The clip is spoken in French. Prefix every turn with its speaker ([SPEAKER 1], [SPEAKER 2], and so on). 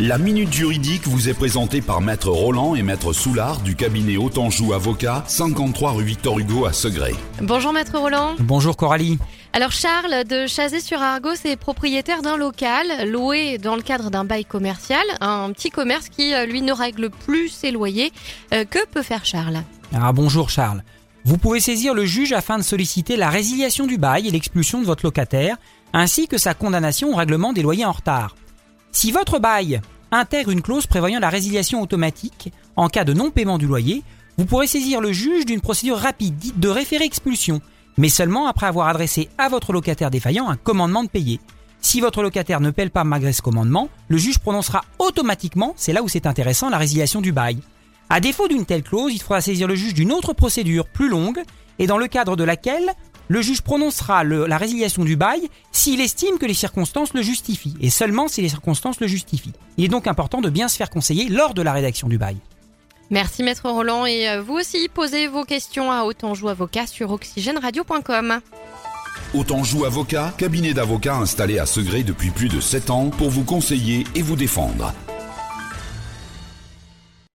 [SPEAKER 1] La Minute Juridique vous est présentée par Maître Roland et Maître Soulard du cabinet Autanjou Avocat, 53 rue Victor Hugo à Segré.
[SPEAKER 2] Bonjour Maître Roland.
[SPEAKER 3] Bonjour Coralie.
[SPEAKER 2] Alors Charles de Chazé-sur-Argos est propriétaire d'un local loué dans le cadre d'un bail commercial, un petit commerce qui euh, lui ne règle plus ses loyers. Euh, que peut faire Charles?
[SPEAKER 3] Ah bonjour Charles. Vous pouvez saisir le juge afin de solliciter la résiliation du bail et l'expulsion de votre locataire, ainsi que sa condamnation au règlement des loyers en retard. Si votre bail intègre une clause prévoyant la résiliation automatique en cas de non-paiement du loyer, vous pourrez saisir le juge d'une procédure rapide dite de référé expulsion, mais seulement après avoir adressé à votre locataire défaillant un commandement de payer. Si votre locataire ne paie pas malgré ce commandement, le juge prononcera automatiquement, c'est là où c'est intéressant, la résiliation du bail. À défaut d'une telle clause, il faudra saisir le juge d'une autre procédure plus longue et dans le cadre de laquelle le juge prononcera la résiliation du bail s'il estime que les circonstances le justifient, et seulement si les circonstances le justifient. Il est donc important de bien se faire conseiller lors de la rédaction du bail.
[SPEAKER 2] Merci Maître Roland et euh, vous aussi posez vos questions à Autanjou Avocat sur oxygèneradio.com.
[SPEAKER 1] Autanjou Avocat, cabinet d'avocats installé à Segré depuis plus de 7 ans pour vous conseiller et vous défendre.